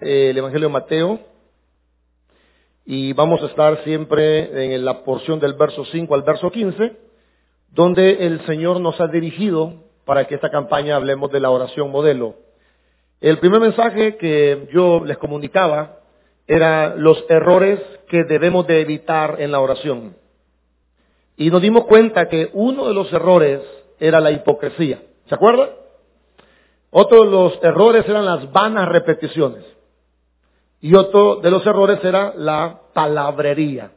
eh, el Evangelio de Mateo y vamos a estar siempre en la porción del verso 5 al verso 15, donde el Señor nos ha dirigido para que esta campaña hablemos de la oración modelo. El primer mensaje que yo les comunicaba era los errores que debemos de evitar en la oración. Y nos dimos cuenta que uno de los errores era la hipocresía. ¿Se acuerdan? Otro de los errores eran las vanas repeticiones. Y otro de los errores era la palabrería.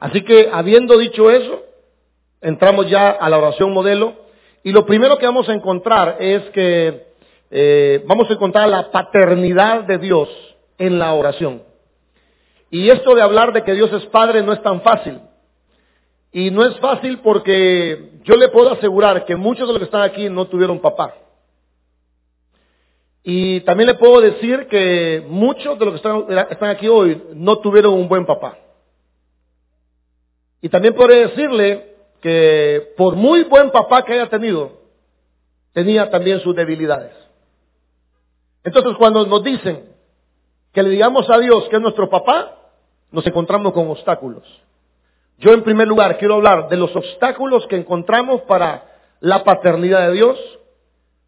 Así que, habiendo dicho eso, entramos ya a la oración modelo. Y lo primero que vamos a encontrar es que eh, vamos a encontrar la paternidad de Dios en la oración. Y esto de hablar de que Dios es Padre no es tan fácil. Y no es fácil porque yo le puedo asegurar que muchos de los que están aquí no tuvieron papá. Y también le puedo decir que muchos de los que están, aquí hoy no tuvieron un buen papá. Y también podría decirle que por muy buen papá que haya tenido, tenía también sus debilidades. Entonces cuando nos dicen que le digamos a Dios que es nuestro papá, nos encontramos con obstáculos. Yo en primer lugar quiero hablar de los obstáculos que encontramos para la paternidad de Dios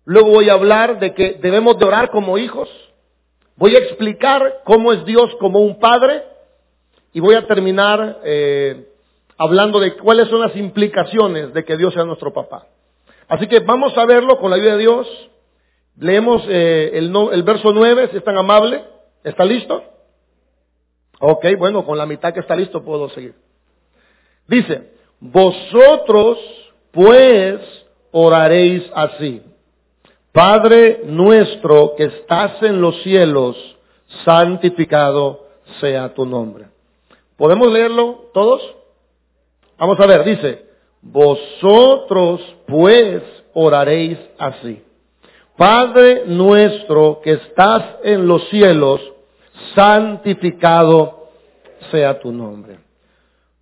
Luego voy a hablar de que debemos de orar como hijos. Voy a explicar cómo es Dios como un padre. Y voy a terminar eh, hablando de cuáles son las implicaciones de que Dios sea nuestro papá. Así que vamos a verlo con la ayuda de Dios. Leemos eh, el, el verso 9, si es tan amable. ¿Está listo? Ok, bueno, con la mitad que está listo puedo seguir. Dice, vosotros pues oraréis así. Padre nuestro que estás en los cielos, santificado sea tu nombre. ¿Podemos leerlo todos? Vamos a ver, dice, vosotros pues oraréis así. Padre nuestro que estás en los cielos, santificado sea tu nombre.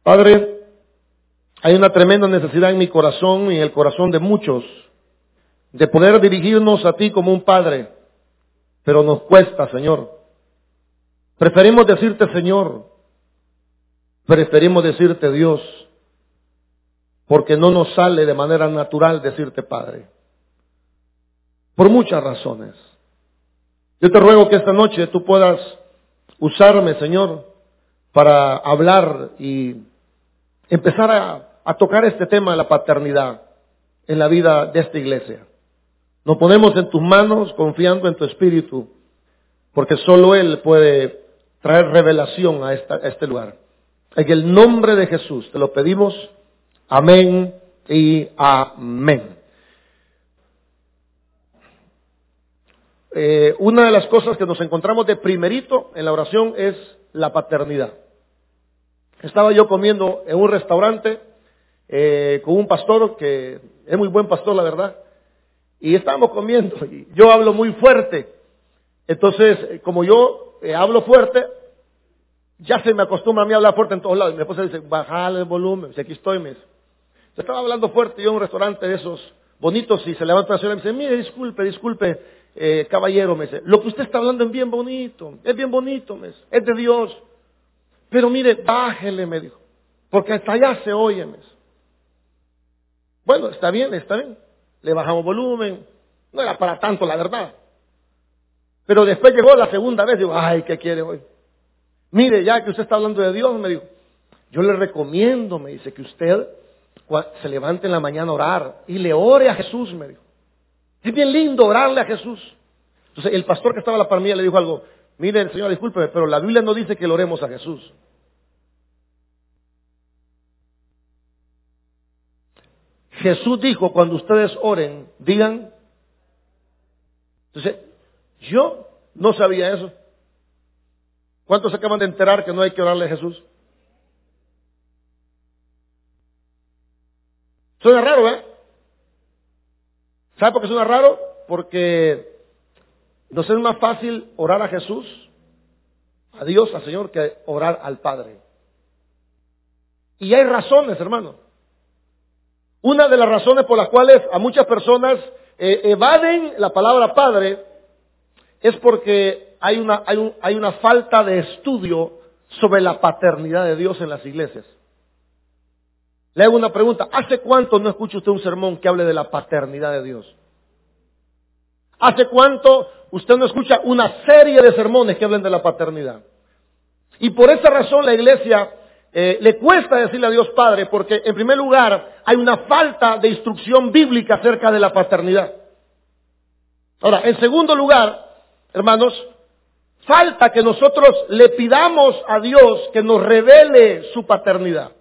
Padre, hay una tremenda necesidad en mi corazón y en el corazón de muchos de poder dirigirnos a ti como un Padre, pero nos cuesta, Señor. Preferimos decirte Señor, preferimos decirte Dios, porque no nos sale de manera natural decirte Padre. Por muchas razones. Yo te ruego que esta noche tú puedas usarme, Señor, para hablar y empezar a, tocar este tema de la paternidad en la vida de esta iglesia. Nos ponemos en tus manos confiando en tu Espíritu, porque solo Él puede traer revelación a, este lugar. En el nombre de Jesús te lo pedimos. Amén y amén. Eh, una de las cosas que nos encontramos de primerito en la oración es la paternidad. Estaba yo comiendo en un restaurante eh, con un pastor que es muy buen pastor, la verdad, y estábamos comiendo y yo hablo muy fuerte. Entonces, eh, como yo eh, hablo fuerte, ya se me acostumbra a mí hablar fuerte en todos lados. Mi esposa dice, bajale el volumen. Dice, aquí estoy, me. Yo estaba hablando fuerte yo en un restaurante de esos bonitos y se levanta la señora y me dice, mire, disculpe, disculpe, eh, caballero, me dice, lo que usted está hablando es bien bonito, es bien bonito, me dice, es de Dios. Pero mire, bájele, me dijo, porque hasta allá se oye, me dice. Bueno, está bien, está bien le bajamos volumen, no era para tanto la verdad. Pero después llegó la segunda vez, digo, ay, ¿qué quiere hoy? Mire, ya que usted está hablando de Dios, me dijo, yo le recomiendo, me dice, que usted se levante en la mañana a orar y le ore a Jesús, me dijo. Es bien lindo orarle a Jesús. Entonces el pastor que estaba a la par le dijo algo, mire, señor, discúlpeme, pero la Biblia no dice que le oremos a Jesús. Jesús dijo, cuando ustedes oren, digan. Entonces, yo no sabía eso. ¿Cuántos se acaban de enterar que no hay que orarle a Jesús? Suena raro, ¿eh? ¿Sabe por qué suena raro? Porque nos es más fácil orar a Jesús, a Dios, al Señor, que orar al Padre. Y hay razones, hermano. Una de las razones por las cuales a muchas personas eh, evaden la palabra padre es porque hay una, hay, hay una falta de estudio sobre la paternidad de Dios en las iglesias. Le hago una pregunta. ¿Hace cuánto no escucha usted un sermón que hable de la paternidad de Dios? ¿Hace cuánto usted no escucha una serie de sermones que hablen de la paternidad? Y por esa razón la iglesia eh, le cuesta decirle a Dios Padre, porque en primer lugar hay una falta de instrucción bíblica acerca de la paternidad. Ahora, en segundo lugar, hermanos, falta que nosotros le pidamos a Dios que nos revele su paternidad.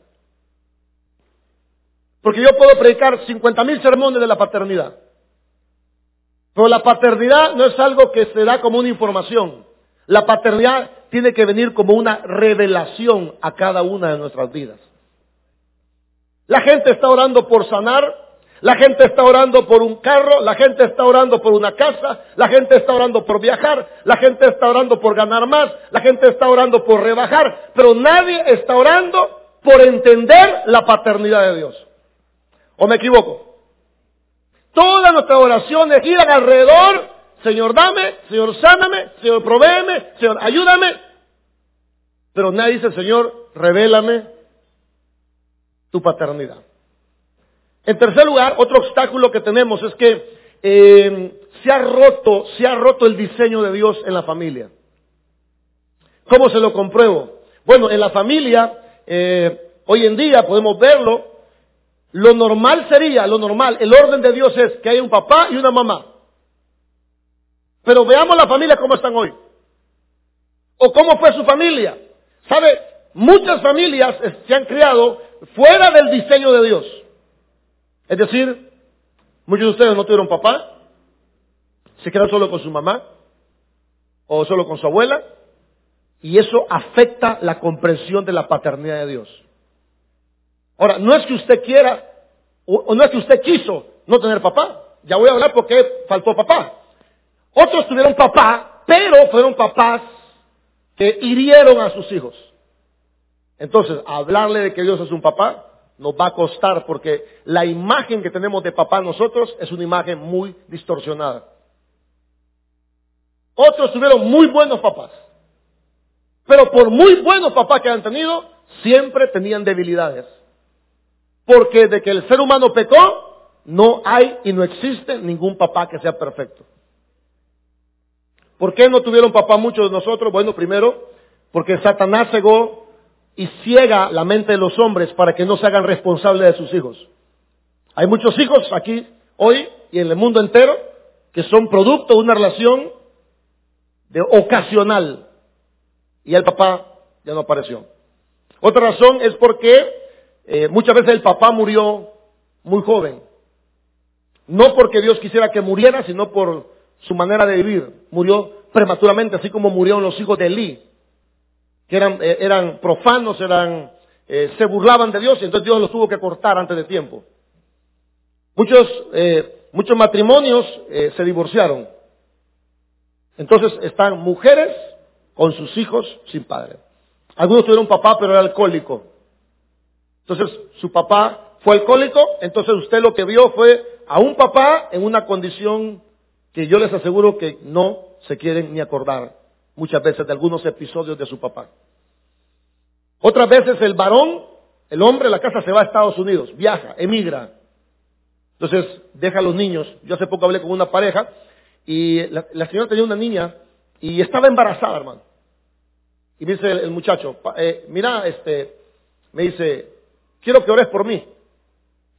Porque yo puedo predicar 50 mil sermones de la paternidad. Pero la paternidad no es algo que se da como una información. La paternidad tiene que venir como una revelación a cada una de nuestras vidas. La gente está orando por sanar, la gente está orando por un carro, la gente está orando por una casa, la gente está orando por viajar, la gente está orando por ganar más, la gente está orando por rebajar, pero nadie está orando por entender la paternidad de Dios. ¿O me equivoco? Todas nuestras oraciones giran alrededor, Señor dame, Señor sáname, Señor provéeme, Señor ayúdame. Pero nadie dice, Señor, revélame tu paternidad. En tercer lugar, otro obstáculo que tenemos es que eh, se ha roto, se ha roto el diseño de Dios en la familia. ¿Cómo se lo compruebo? Bueno, en la familia, eh, hoy en día podemos verlo, lo normal sería, lo normal, el orden de Dios es que haya un papá y una mamá. Pero veamos la familia cómo están hoy. O cómo fue su familia. ¿Sabe? Muchas familias se han criado fuera del diseño de Dios. Es decir, muchos de ustedes no tuvieron papá, se quedaron solo con su mamá o solo con su abuela, y eso afecta la comprensión de la paternidad de Dios. Ahora, no es que usted quiera, o, no es que usted quiso no tener papá. Ya voy a hablar porque faltó papá. Otros tuvieron papá, pero fueron papás que hirieron a sus hijos. Entonces, hablarle de que Dios es un papá nos va a costar porque la imagen que tenemos de papá nosotros es una imagen muy distorsionada. Otros tuvieron muy buenos papás, pero por muy buenos papás que han tenido, siempre tenían debilidades. Porque de que el ser humano pecó, no hay y no existe ningún papá que sea perfecto. ¿Por qué no tuvieron papá muchos de nosotros? Bueno, primero, porque Satanás cegó y ciega la mente de los hombres para que no se hagan responsables de sus hijos. Hay muchos hijos aquí hoy y en el mundo entero que son producto de una relación de ocasional y el papá ya no apareció. Otra razón es porque eh, muchas veces el papá murió muy joven. No porque Dios quisiera que muriera, sino por su manera de vivir. Murió prematuramente, así como murieron los hijos de Elí, que eran, eh, profanos, eh, se burlaban de Dios y entonces Dios los tuvo que cortar antes de tiempo. Muchos, muchos matrimonios se divorciaron. Entonces están mujeres con sus hijos sin padre. Algunos tuvieron papá, pero era alcohólico. Entonces, su papá fue alcohólico, entonces usted lo que vio fue a un papá en una condición que yo les aseguro que no se quieren ni acordar muchas veces de algunos episodios de su papá. Otras veces el varón, el hombre de la casa se va a Estados Unidos, viaja, emigra. Entonces deja a los niños. Yo hace poco hablé con una pareja y la, señora tenía una niña y estaba embarazada, hermano. Y me dice el, muchacho, eh, mira, este, me dice, quiero que ores por mí.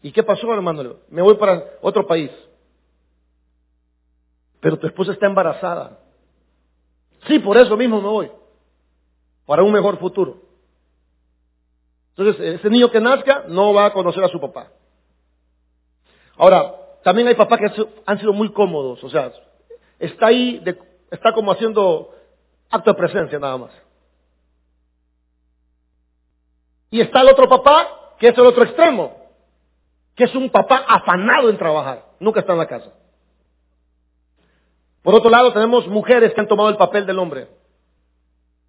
¿Y qué pasó, hermano? Me voy para otro país. Pero tu esposa está embarazada. Sí, por eso mismo me voy. Para un mejor futuro. Entonces, ese niño que nazca no va a conocer a su papá. Ahora, también hay papás que han sido muy cómodos. O sea, está ahí, está como haciendo acto de presencia nada más. Y está el otro papá que es el otro extremo, que es un papá afanado en trabajar, nunca está en la casa. Por otro lado, tenemos mujeres que han tomado el papel del hombre.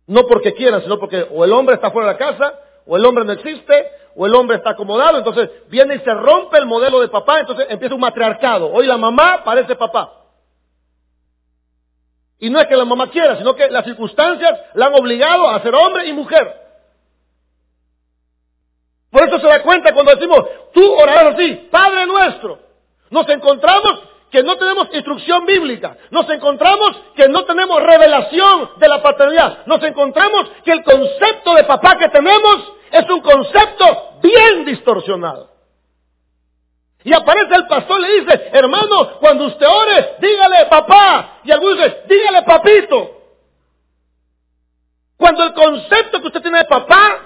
No porque quieran, sino porque o el hombre está fuera de la casa, o el hombre no existe, o el hombre está acomodado, entonces viene y se rompe el modelo de papá, entonces empieza un matriarcado. Hoy la mamá parece papá. Y no es que la mamá quiera, sino que las circunstancias la han obligado a ser hombre y mujer. Por eso se da cuenta cuando decimos, tú orarás así, Padre nuestro. Nos encontramos que no tenemos instrucción bíblica. Nos encontramos que no tenemos revelación de la paternidad. Nos encontramos que el concepto de papá que tenemos es un concepto bien distorsionado. Y aparece el pastor y le dice, hermano, cuando usted ore, dígale papá. Y algunos dicen, dígale papito. Cuando el concepto que usted tiene de papá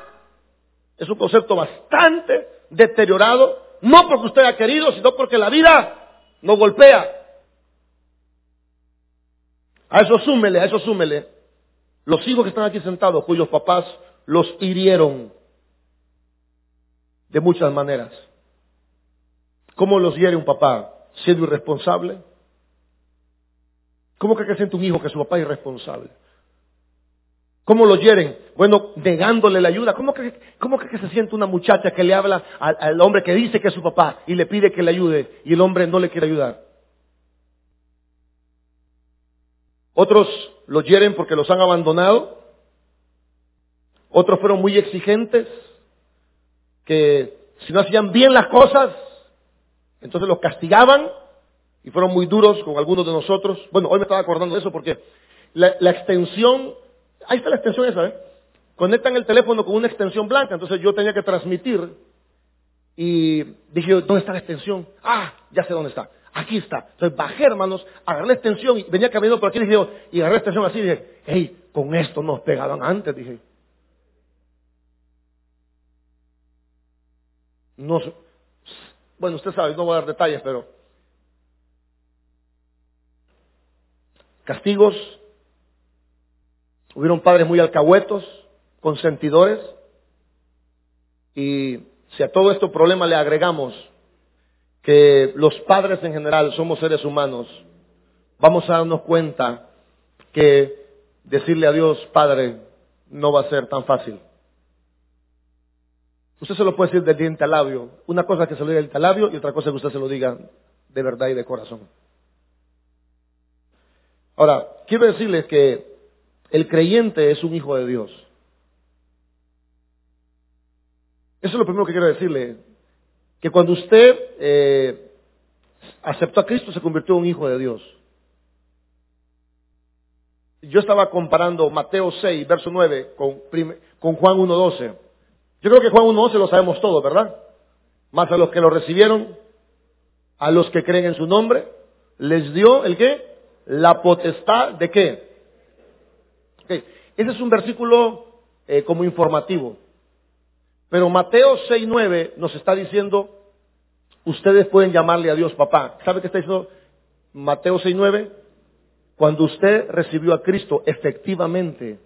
es un concepto bastante deteriorado, no porque usted haya querido, sino porque la vida no golpea. A eso súmele, a eso súmele. Los hijos que están aquí sentados, cuyos papás los hirieron de muchas maneras. ¿Cómo los hiere un papá? Siendo irresponsable. ¿Cómo que siente un hijo que su papá es irresponsable? ¿Cómo lo hieren? Bueno, negándole la ayuda. ¿Cómo cree, cómo que se siente una muchacha que le habla al, hombre que dice que es su papá y le pide que le ayude y el hombre no le quiere ayudar? Otros los hieren porque los han abandonado. Otros fueron muy exigentes, que si no hacían bien las cosas, entonces los castigaban y fueron muy duros con algunos de nosotros. Bueno, hoy me estaba acordando de eso porque la extensión Ahí está la extensión esa, ¿eh? Conectan el teléfono con una extensión blanca, entonces yo tenía que transmitir y dije, ¿dónde está la extensión? Ah, ya sé dónde está. Aquí está. Entonces bajé, hermanos, agarré la extensión y venía caminando por aquí y dije, y agarré la extensión así y dije, hey, con esto nos pegaban antes, dije. No, bueno, usted sabe, no voy a dar detalles, pero castigos Hubieron padres muy alcahuetos, consentidores, y si a todo este problema le agregamos que los padres en general somos seres humanos, vamos a darnos cuenta que decirle a Dios, Padre, no va a ser tan fácil. Usted se lo puede decir de diente al labio. Una cosa es que se lo diga del labio y otra cosa es que usted se lo diga de verdad y de corazón. Ahora, quiero decirles que el creyente es un hijo de Dios. Eso es lo primero que quiero decirle. Que cuando usted eh, aceptó a Cristo se convirtió en un hijo de Dios. Yo estaba comparando Mateo 6, verso 9, con, con Juan 1.12. Yo creo que Juan 1.12 lo sabemos todo, ¿verdad? Más a los que lo recibieron, a los que creen en su nombre, les dio el qué? La potestad de qué? Ese es un versículo eh, como informativo. Pero Mateo 6.9 nos está diciendo, ustedes pueden llamarle a Dios papá. ¿Sabe qué está diciendo Mateo 6.9? Cuando usted recibió a Cristo, efectivamente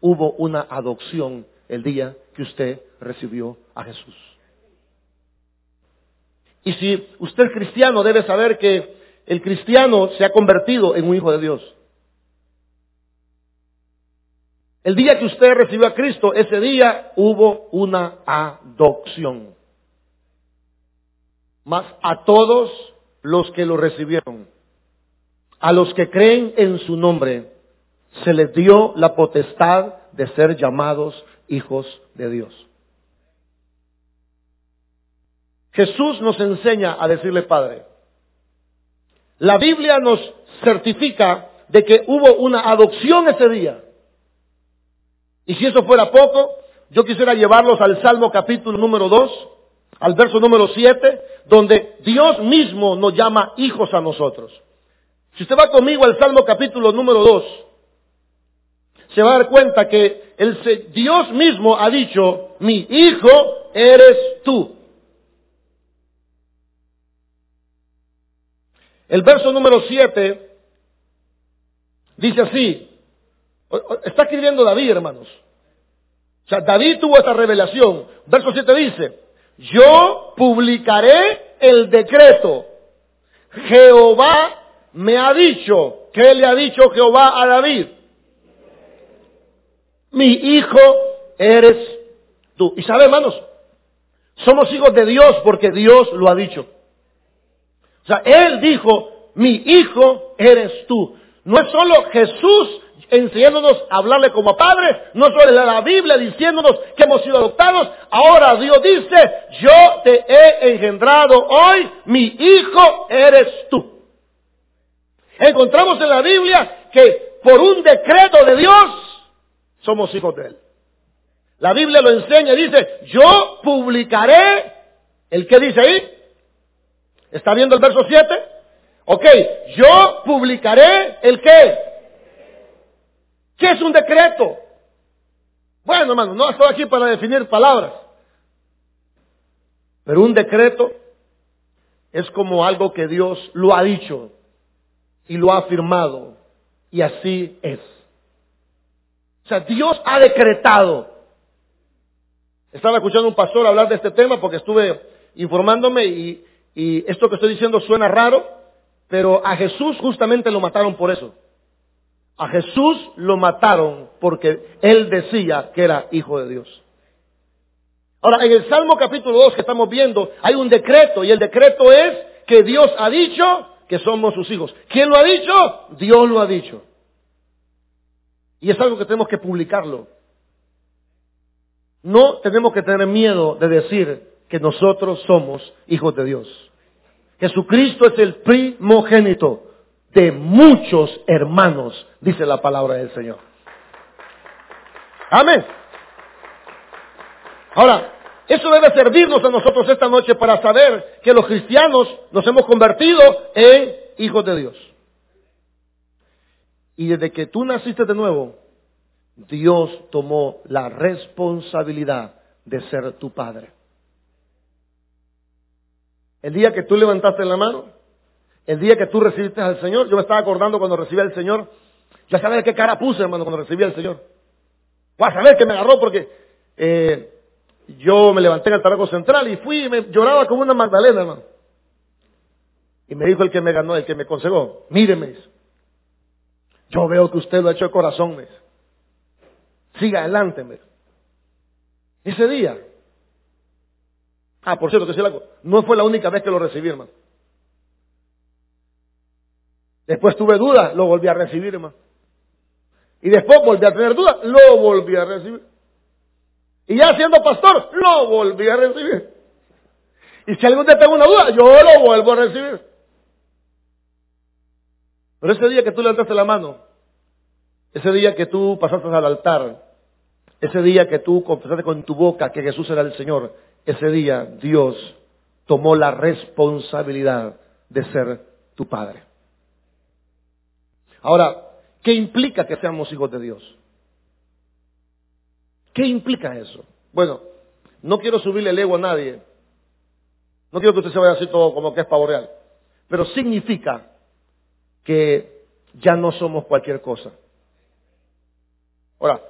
hubo una adopción el día que usted recibió a Jesús. Y si usted es cristiano, debe saber que el cristiano se ha convertido en un hijo de Dios. El día que usted recibió a Cristo, ese día hubo una adopción. Más a todos los que lo recibieron, a los que creen en su nombre, se les dio la potestad de ser llamados hijos de Dios. Jesús nos enseña a decirle Padre. La Biblia nos certifica de que hubo una adopción ese día. Y si eso fuera poco, yo quisiera llevarlos al Salmo capítulo número 2, al verso número 7, donde Dios mismo nos llama hijos a nosotros. Si usted va conmigo al Salmo capítulo número 2, se va a dar cuenta que el, Dios mismo ha dicho, mi hijo eres tú. El verso número 7 dice así, Está escribiendo David, hermanos. O sea, David tuvo esta revelación. Verso 7 dice, yo publicaré el decreto. Jehová me ha dicho, ¿qué le ha dicho Jehová a David? Mi hijo eres tú. Y sabe, hermanos, somos hijos de Dios porque Dios lo ha dicho. O sea, Él dijo, mi hijo eres tú. No es solo Jesús enseñándonos a hablarle como Padre, no solo la Biblia diciéndonos que hemos sido adoptados, ahora Dios dice, yo te he engendrado hoy, mi hijo eres tú. Encontramos en la Biblia que por un decreto de Dios somos hijos de Él. La Biblia lo enseña y dice, yo publicaré, ¿el que dice ahí? ¿Está viendo el verso 7? Ok, yo publicaré el qué? ¿Qué es un decreto? Bueno, hermano, no estoy aquí para definir palabras. Pero un decreto es como algo que Dios lo ha dicho y lo ha afirmado. Y así es. O sea, Dios ha decretado. Estaba escuchando a un pastor hablar de este tema porque estuve informándome y, y esto que estoy diciendo suena raro, pero a Jesús justamente lo mataron por eso. A Jesús lo mataron porque él decía que era hijo de Dios. Ahora, en el Salmo capítulo 2 que estamos viendo, hay un decreto y el decreto es que Dios ha dicho que somos sus hijos. ¿Quién lo ha dicho? Dios lo ha dicho. Y es algo que tenemos que publicarlo. No tenemos que tener miedo de decir que nosotros somos hijos de Dios. Jesucristo es el primogénito de muchos hermanos, dice la palabra del Señor. Amén. Ahora, eso debe servirnos a nosotros esta noche para saber que los cristianos nos hemos convertido en hijos de Dios. Y desde que tú naciste de nuevo, Dios tomó la responsabilidad de ser tu padre. El día que tú levantaste la mano, el día que tú recibiste al Señor, yo me estaba acordando cuando recibí al Señor, ya sabes qué cara puse, hermano, cuando recibí al Señor. Vas a saber que me agarró porque eh, yo me levanté en el tabaco central y fui y me lloraba como una Magdalena, hermano. Y me dijo el que me ganó, el que me consejó, míreme, yo veo que usted lo ha hecho de corazón, me siga adelante, me Ese día, ah, por cierto, que algo, no fue la única vez que lo recibí, hermano. Después tuve dudas, lo volví a recibir, hermano. Y después volví a tener dudas, lo volví a recibir. Y ya siendo pastor, lo volví a recibir. Y si algún día tengo una duda, yo lo vuelvo a recibir. Pero ese día que tú levantaste la mano, ese día que tú pasaste al altar, ese día que tú confesaste con tu boca que Jesús era el Señor, ese día Dios tomó la responsabilidad de ser tu Padre. Ahora, ¿qué implica que seamos hijos de Dios? ¿Qué implica eso? Bueno, no quiero subirle el ego a nadie. No quiero que usted se vaya así todo como que es pavo real. Pero significa que ya no somos cualquier cosa. Ahora,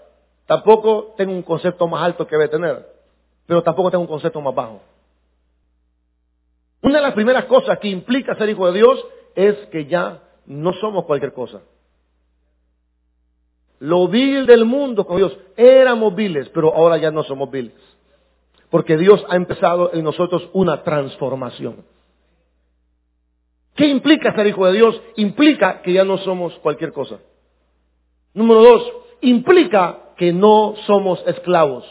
tampoco tengo un concepto más alto que debe tener, pero tampoco tengo un concepto más bajo. Una de las primeras cosas que implica ser hijo de Dios es que ya no somos cualquier cosa lo vil del mundo con Dios. Éramos viles, pero ahora ya no somos viles. Porque Dios ha empezado en nosotros una transformación. ¿Qué implica ser hijo de Dios? Implica que ya no somos cualquier cosa. Número dos, implica que no somos esclavos.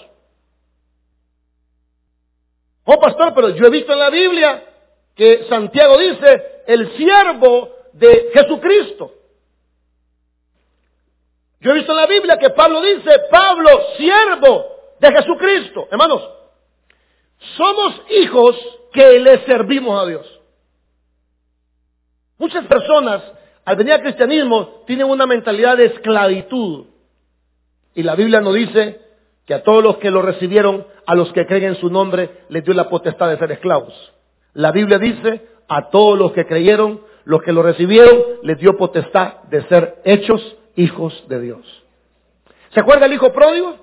Oh, pastor, pero yo he visto en la Biblia que Santiago dice, el siervo de Jesucristo. Yo he visto en la Biblia que Pablo dice, Pablo, siervo de Jesucristo. Hermanos, somos hijos que le servimos a Dios. Muchas personas, al venir al cristianismo, tienen una mentalidad de esclavitud. Y la Biblia nos dice que a todos los que lo recibieron, a los que creen en su nombre, les dio la potestad de ser esclavos. La Biblia dice, a todos los que creyeron, los que lo recibieron, les dio potestad de ser hechos hijos de Dios. ¿Se acuerda el hijo pródigo?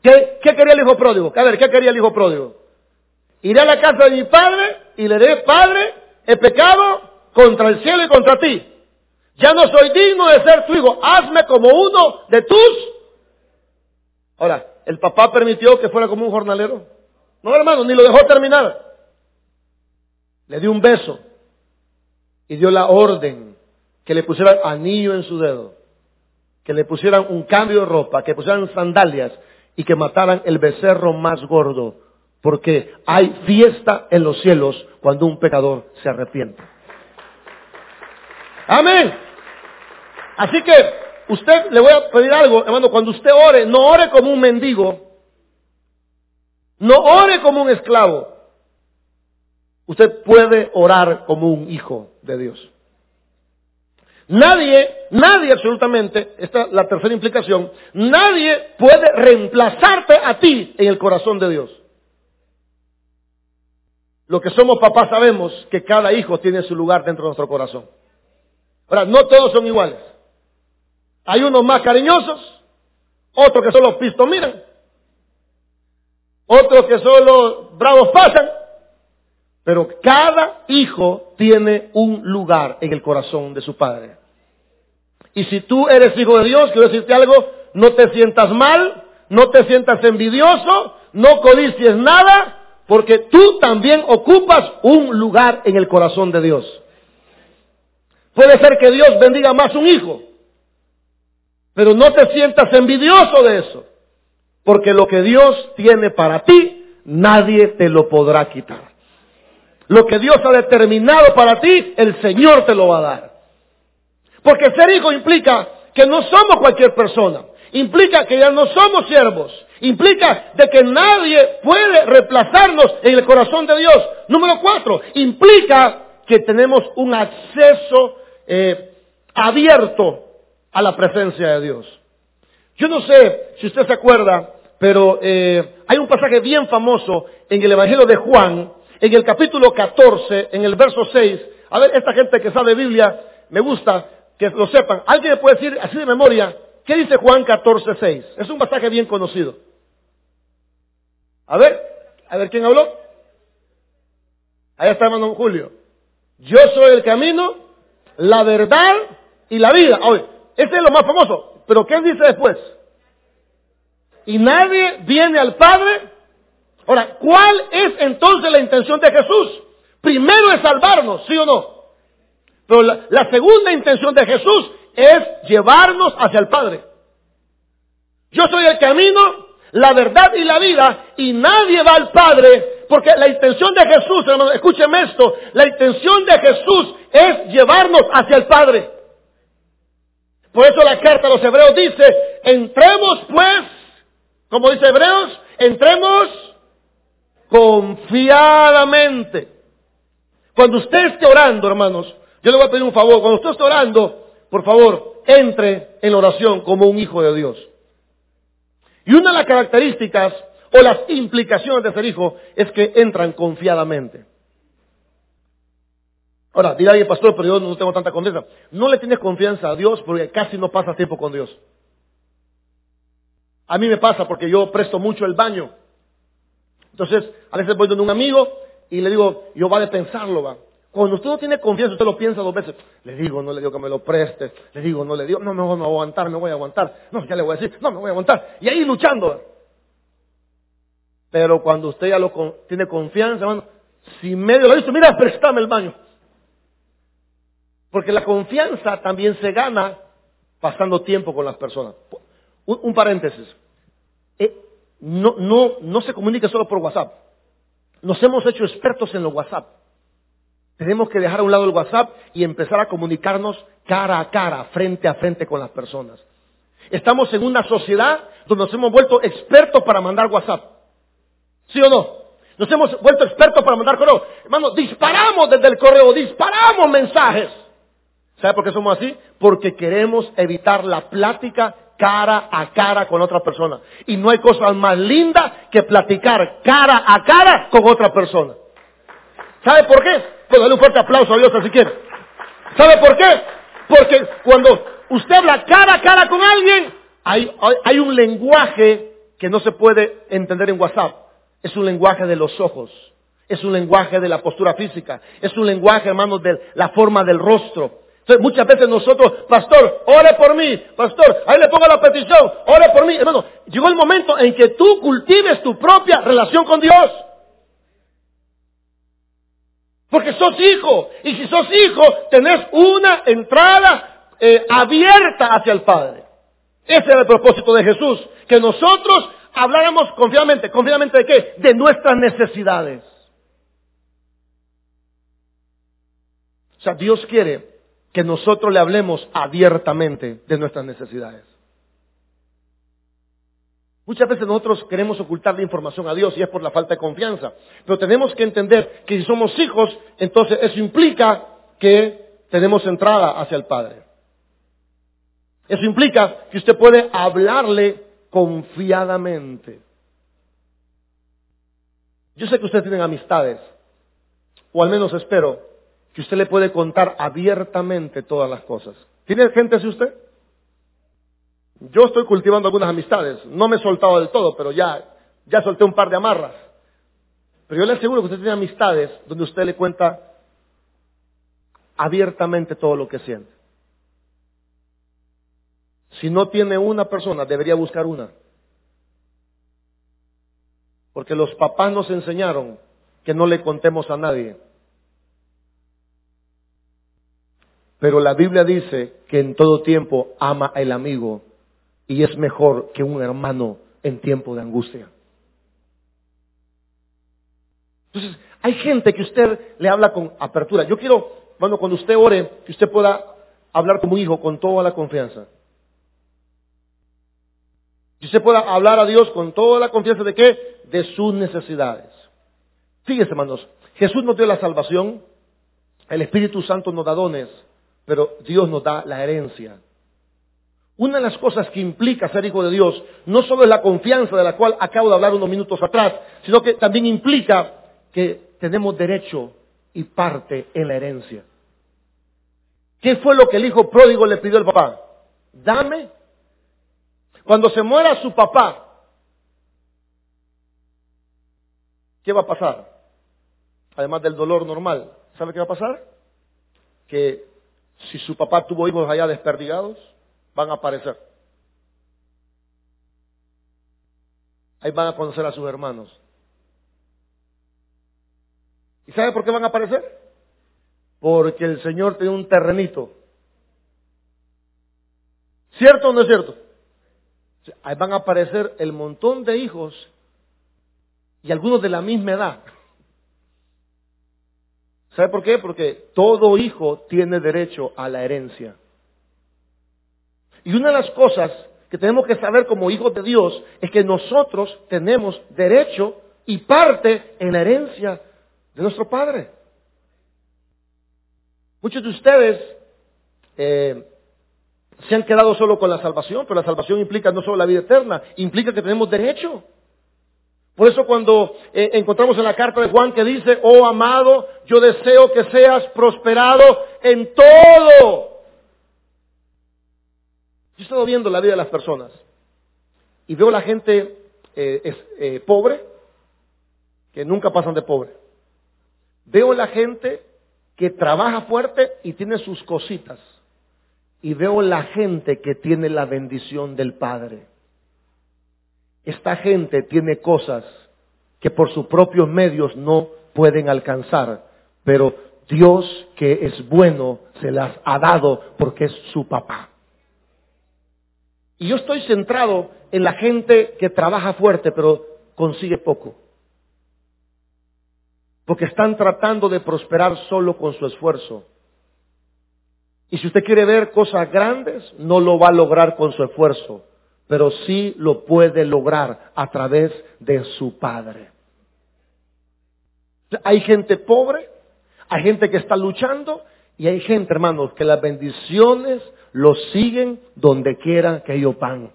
¿Qué, quería el hijo pródigo? A ¿qué quería el hijo pródigo? Iré a la casa de mi padre y le diré, Padre, he pecado contra el cielo y contra ti. Ya no soy digno de ser tu hijo. Hazme como uno de tus. Ahora, ¿el papá permitió que fuera como un jornalero? No, hermano, ni lo dejó terminar. Le dio un beso y dio la orden que le pusieran anillo en su dedo, que le pusieran un cambio de ropa, que pusieran sandalias y que mataran el becerro más gordo, porque hay fiesta en los cielos cuando un pecador se arrepiente. Amén. Así que usted le voy a pedir algo, hermano, cuando usted ore, no ore como un mendigo, no ore como un esclavo. Usted puede orar como un hijo de Dios. Nadie, nadie absolutamente, esta es la tercera implicación, nadie puede reemplazarte a ti en el corazón de Dios. Lo que somos papás sabemos que cada hijo tiene su lugar dentro de nuestro corazón. Ahora, no todos son iguales. Hay unos más cariñosos, otros que solo pisto miran, otros que solo bravos pasan, pero cada hijo tiene un lugar en el corazón de su padre. Y si tú eres hijo de Dios, quiero decirte algo, no te sientas mal, no te sientas envidioso, no codicies nada, porque tú también ocupas un lugar en el corazón de Dios. Puede ser que Dios bendiga más un hijo, pero no te sientas envidioso de eso, porque lo que Dios tiene para ti, nadie te lo podrá quitar. Lo que Dios ha determinado para ti, el Señor te lo va a dar. Porque ser hijo implica que no somos cualquier persona. Implica que ya no somos siervos. Implica de que nadie puede reemplazarnos en el corazón de Dios. Número cuatro, implica que tenemos un acceso eh, abierto a la presencia de Dios. Yo no sé si usted se acuerda, pero eh, hay un pasaje bien famoso en el Evangelio de Juan, en el capítulo 14, en el verso 6. A ver, esta gente que sabe Biblia, me gusta que lo sepan. ¿Alguien me puede decir así de memoria qué dice Juan 14, 6? Es un pasaje bien conocido. A ver, a ver quién habló. Ahí está hermano Julio. Yo soy el camino, la verdad y la vida. Oye, ese es lo más famoso. Pero ¿qué dice después? Y nadie viene al Padre. Ahora, ¿cuál es entonces la intención de Jesús? Primero es salvarnos, ¿sí o no? Pero la, segunda intención de Jesús es llevarnos hacia el Padre. Yo soy el camino, la verdad y la vida, y nadie va al Padre, porque la intención de Jesús, hermano, escúcheme esto, la intención de Jesús es llevarnos hacia el Padre. Por eso la carta a los hebreos dice, entremos pues, como dice Hebreos, entremos confiadamente. Cuando usted esté orando, hermanos, yo le voy a pedir un favor, cuando usted esté orando, por favor, entre en la oración como un hijo de Dios. Y una de las características o las implicaciones de ser hijo es que entran confiadamente. Ahora, dirá alguien, pastor, pero yo no tengo tanta confianza. No le tienes confianza a Dios porque casi no pasa tiempo con Dios. A mí me pasa porque yo presto mucho el baño. Entonces, a veces voy donde un amigo y le digo, yo vale pensarlo, va. Cuando usted no tiene confianza, usted lo piensa dos veces. Le digo, no le digo que me lo preste. Le digo, no le digo, no me voy a aguantar, me voy a aguantar. No, ya le voy a decir, no me voy a aguantar. Y ahí luchando. Pero cuando usted ya lo tiene confianza, hermano, si medio lo visto, mira, préstame el baño. Porque la confianza también se gana pasando tiempo con las personas. Un, paréntesis. Eh, no, no, no se comunica solo por WhatsApp. Nos hemos hecho expertos en los WhatsApp. Tenemos que dejar a un lado el WhatsApp y empezar a comunicarnos cara a cara, frente a frente con las personas. Estamos en una sociedad donde nos hemos vuelto expertos para mandar WhatsApp. ¿Sí o no? Nos hemos vuelto expertos para mandar correo. Hermano, disparamos desde el correo, disparamos mensajes. ¿Sabe por qué somos así? Porque queremos evitar la plática cara a cara con otra persona. Y no hay cosa más linda que platicar cara a cara con otra persona. ¿Sabe por qué? Pues dale un fuerte aplauso a Dios si quiere. ¿Sabe por qué? Porque cuando usted habla cara a cara con alguien, hay, hay un lenguaje que no se puede entender en WhatsApp. Es un lenguaje de los ojos. Es un lenguaje de la postura física. Es un lenguaje, hermanos, de la forma del rostro. Entonces, muchas veces nosotros, pastor, ore por mí, pastor, ahí le pongo la petición, ore por mí. Hermano, llegó el momento en que tú cultives tu propia relación con Dios. Porque sos hijo. Y si sos hijo, tenés una entrada eh, abierta hacia el Padre. Ese era el propósito de Jesús. Que nosotros habláramos confiadamente. ¿Confiadamente de qué? De nuestras necesidades. O sea, Dios quiere que nosotros le hablemos abiertamente de nuestras necesidades. Muchas veces nosotros queremos ocultar la información a Dios y es por la falta de confianza. Pero tenemos que entender que si somos hijos, entonces eso implica que tenemos entrada hacia el Padre. Eso implica que usted puede hablarle confiadamente. Yo sé que ustedes tienen amistades, o al menos espero que usted le puede contar abiertamente todas las cosas. ¿Tiene gente así usted? Yo estoy cultivando algunas amistades. No me he soltado del todo, pero ya, ya solté un par de amarras. Pero yo le aseguro que usted tiene amistades donde usted le cuenta abiertamente todo lo que siente. Si no tiene una persona, debería buscar una. Porque los papás nos enseñaron que no le contemos a nadie. Pero la Biblia dice que en todo tiempo ama al amigo y es mejor que un hermano en tiempo de angustia. Entonces, hay gente que usted le habla con apertura. Yo quiero, bueno, cuando usted ore, que usted pueda hablar como hijo con toda la confianza. Que usted pueda hablar a Dios con toda la confianza de qué? De sus necesidades. Fíjese, hermanos, Jesús nos dio la salvación, el Espíritu Santo nos da dones, pero Dios nos da la herencia. Una de las cosas que implica ser hijo de Dios no solo es la confianza de la cual acabo de hablar unos minutos atrás, sino que también implica que tenemos derecho y parte en la herencia. ¿Qué fue lo que el hijo pródigo le pidió al papá? Dame. Cuando se muera su papá, ¿qué va a pasar? Además del dolor normal, ¿sabe qué va a pasar? Que si su papá tuvo hijos allá desperdigados, van a aparecer. Ahí van a conocer a sus hermanos. ¿Y sabe por qué van a aparecer? Porque el Señor tiene un terrenito. ¿Cierto o no es cierto? Ahí van a aparecer el montón de hijos y algunos de la misma edad. ¿Sabe por qué? Porque todo hijo tiene derecho a la herencia. Y una de las cosas que tenemos que saber como hijos de Dios es que nosotros tenemos derecho y parte en la herencia de nuestro Padre. Muchos de ustedes eh, se han quedado solo con la salvación, pero la salvación implica no solo la vida eterna, implica que tenemos derecho. Por eso cuando eh, encontramos en la carta de Juan que dice, oh amado, yo deseo que seas prosperado en todo yo he estado viendo la vida de las personas y veo la gente eh, eh, pobre, que nunca pasan de pobre. Veo la gente que trabaja fuerte y tiene sus cositas. Y veo la gente que tiene la bendición del Padre. Esta gente tiene cosas que por sus propios medios no pueden alcanzar, pero Dios que es bueno se las ha dado porque es su papá. Y yo estoy centrado en la gente que trabaja fuerte pero consigue poco. Porque están tratando de prosperar solo con su esfuerzo. Y si usted quiere ver cosas grandes, no lo va a lograr con su esfuerzo, pero sí lo puede lograr a través de su Padre. Hay gente pobre, hay gente que está luchando y hay gente, hermanos, que las bendiciones los siguen donde quiera que ellos van.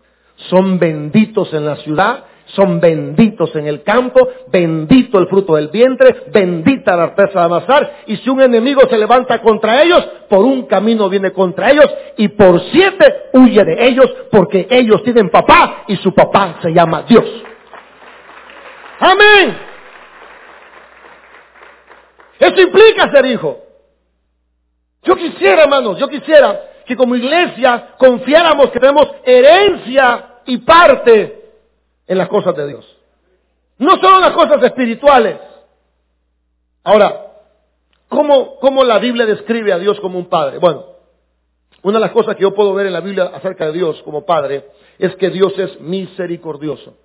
Son benditos en la ciudad, son benditos en el campo, bendito el fruto del vientre, bendita la artesa de amasar, y si un enemigo se levanta contra ellos, por un camino viene contra ellos, y por siete huye de ellos, porque ellos tienen papá, y su papá se llama Dios. Amén. Eso implica ser hijo. Yo quisiera, hermanos, yo quisiera que como iglesia confiáramos que tenemos herencia y parte en las cosas de Dios. No solo en las cosas espirituales. Ahora, ¿cómo, ¿cómo la Biblia describe a Dios como un padre? Bueno, una de las cosas que yo puedo ver en la Biblia acerca de Dios como padre es que Dios es misericordioso.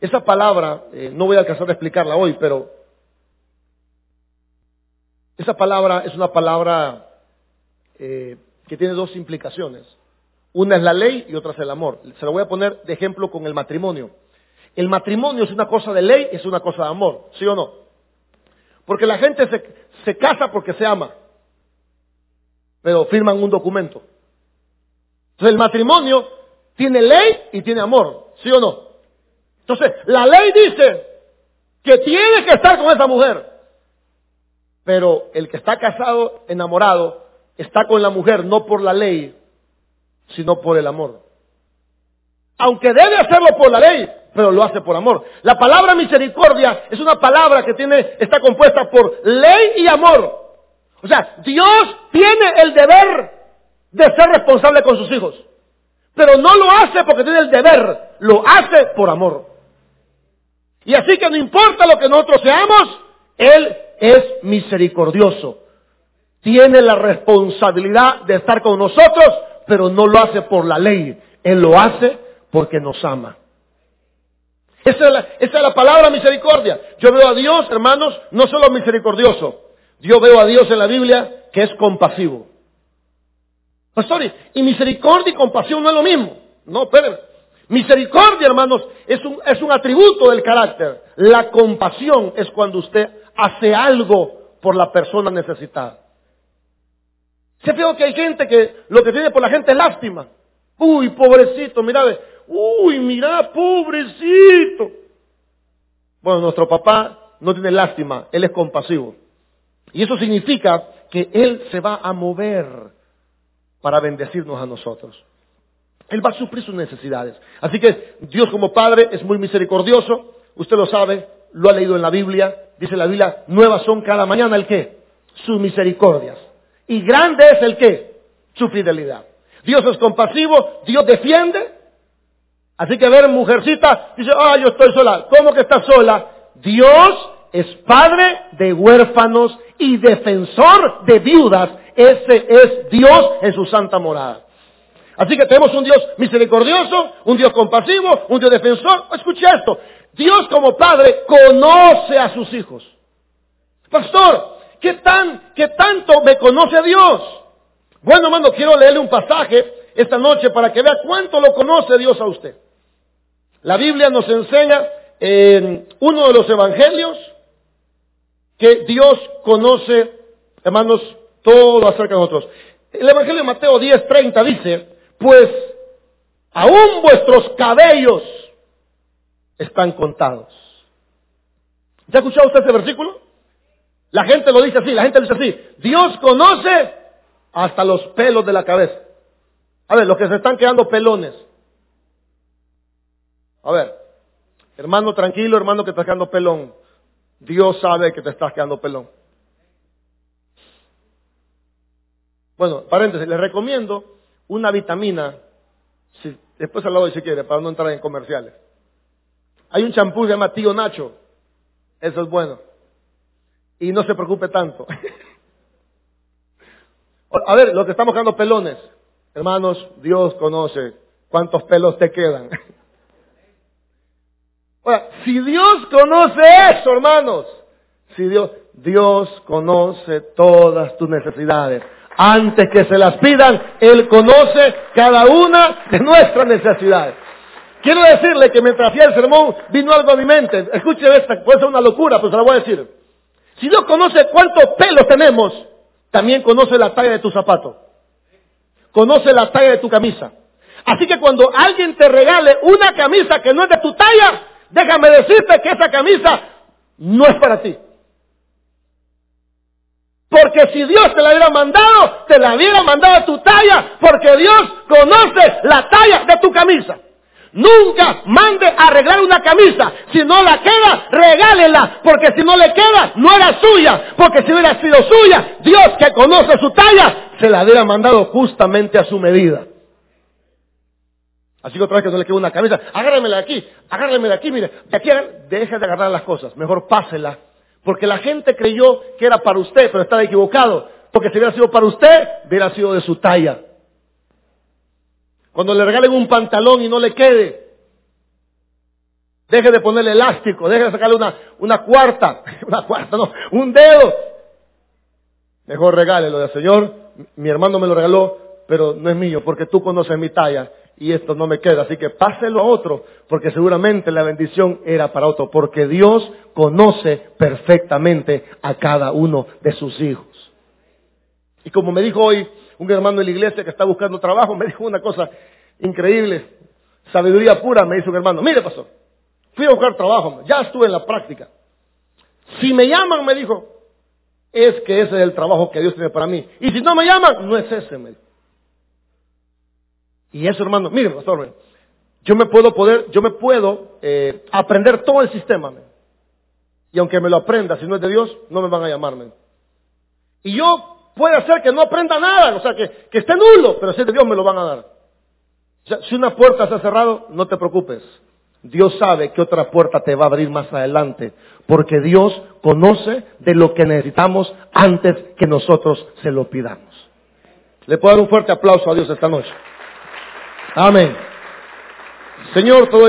Esa palabra, eh, no voy a alcanzar a explicarla hoy, pero esa palabra es una palabra eh, que tiene dos implicaciones. Una es la ley y otra es el amor. Se lo voy a poner de ejemplo con el matrimonio. El matrimonio es una cosa de ley, es una cosa de amor, ¿sí o no? Porque la gente se, se casa porque se ama, pero firman un documento. Entonces el matrimonio tiene ley y tiene amor, ¿sí o no? Entonces, la ley dice que tiene que estar con esa mujer. Pero el que está casado, enamorado, está con la mujer no por la ley, sino por el amor. Aunque debe hacerlo por la ley, pero lo hace por amor. La palabra misericordia es una palabra que tiene, está compuesta por ley y amor. O sea, Dios tiene el deber de ser responsable con sus hijos. Pero no lo hace porque tiene el deber, lo hace por amor. Y así que no importa lo que nosotros seamos, Él es misericordioso. Tiene la responsabilidad de estar con nosotros, pero no lo hace por la ley. Él lo hace porque nos ama. Esa es, la, palabra misericordia. Yo veo a Dios, hermanos, no solo misericordioso. Yo veo a Dios en la Biblia que es compasivo. Pastor, y misericordia y compasión no es lo mismo. No, espérenme. Misericordia, hermanos, es un, es un atributo del carácter. La compasión es cuando usted hace algo por la persona necesitada. Se veo que hay gente que lo que tiene por la gente es lástima. Uy, pobrecito, mira, uy, mira, pobrecito. Bueno, nuestro papá no tiene lástima, él es compasivo. Y eso significa que él se va a mover para bendecirnos a nosotros. Él va a suplir sus necesidades. Así que Dios como Padre es muy misericordioso. Usted lo sabe, lo ha leído en la Biblia. Dice la Biblia, nuevas son cada mañana el qué? Sus misericordias. Y grande es el qué? Su fidelidad. Dios es compasivo, Dios defiende. Así que ver mujercita, dice, ah, yo estoy sola. ¿Cómo que está sola? Dios es padre de huérfanos y defensor de viudas. Ese es Dios en su santa morada. Así que tenemos un Dios misericordioso, un Dios compasivo, un Dios defensor. Escuche esto. Dios como Padre conoce a sus hijos. Pastor, ¿qué tan, qué tanto me conoce Dios? Bueno, hermano, quiero leerle un pasaje esta noche para que vea cuánto lo conoce Dios a usted. La Biblia nos enseña en uno de los evangelios que Dios conoce, hermanos, todo acerca de nosotros. El Evangelio de Mateo 10:30 dice, pues aún vuestros cabellos están contados. ¿Ya ha escuchado usted ese versículo? La gente lo dice así, la gente dice así, Dios conoce hasta los pelos de la cabeza. A ver, los que se están quedando pelones. A ver, hermano tranquilo, hermano que está quedando pelón. Dios sabe que te estás quedando pelón. Bueno, paréntesis, les recomiendo una vitamina, si, después al lado si quiere, para no entrar en comerciales. Hay un champú que se llama Tío Nacho. Eso es bueno. Y no se preocupe tanto. A ver, los que estamos quedando pelones. Hermanos, Dios conoce cuántos pelos te quedan. Ahora, si Dios conoce eso, hermanos, si Dios, Dios conoce todas tus necesidades antes que se las pidan, Él conoce cada una de nuestras necesidades. Quiero decirle que mientras hacía el sermón vino algo a mi mente. Escuche esta, puede ser una locura, pero se la voy a decir. Si Dios conoce cuántos pelos tenemos, también conoce la talla de tu zapato. Conoce la talla de tu camisa. Así que cuando alguien te regale una camisa que no es de tu talla, déjame decirte que esa camisa no es para ti. Porque si Dios te la hubiera mandado, te la hubiera mandado a tu talla, porque Dios conoce la talla de tu camisa. Nunca mande a arreglar una camisa. Si no la queda, regálela. Porque si no le queda, no era suya. Porque si hubiera sido suya, Dios que conoce su talla, se la hubiera mandado justamente a su medida. Así que otra vez que no le queda una camisa, agárremela de aquí, agárremela de aquí, mire, de aquí, deje de agarrar las cosas, mejor pásela Porque la gente creyó que era para usted, pero estaba equivocado. Porque si hubiera sido para usted, hubiera sido de su talla. Cuando le regalen un pantalón y no le quede, deje de ponerle elástico, deje de sacarle una, una cuarta, una cuarta, no, un dedo. Mejor regálelo del Señor, mi hermano me lo regaló, pero no es mío, porque tú conoces mi talla y esto no me queda. Así que páselo a otro, porque seguramente la bendición era para otro, porque Dios conoce perfectamente a cada uno de sus hijos. Y como me dijo hoy un hermano de la iglesia que está buscando trabajo, me dijo una cosa increíble, sabiduría pura, me dice un hermano, mire pastor, fui a buscar trabajo, ya estuve en la práctica. Si me llaman, me dijo, es que ese es el trabajo que Dios tiene para mí. Y si no me llaman, no es ese. Y eso, hermano, mire, pastor, yo me puedo poder, yo me puedo eh, aprender todo el sistema. Y aunque me lo aprenda, si no es de Dios, no me van a llamarme. Y yo puede hacer que no aprenda nada, o sea, que, que esté nulo, pero si es de Dios me lo van a dar. Si una puerta se ha cerrado, no te preocupes. Dios sabe que otra puerta te va a abrir más adelante, porque Dios conoce de lo que necesitamos antes que nosotros se lo pidamos. Le puedo dar un fuerte aplauso a Dios esta noche. Amén. Señor, todo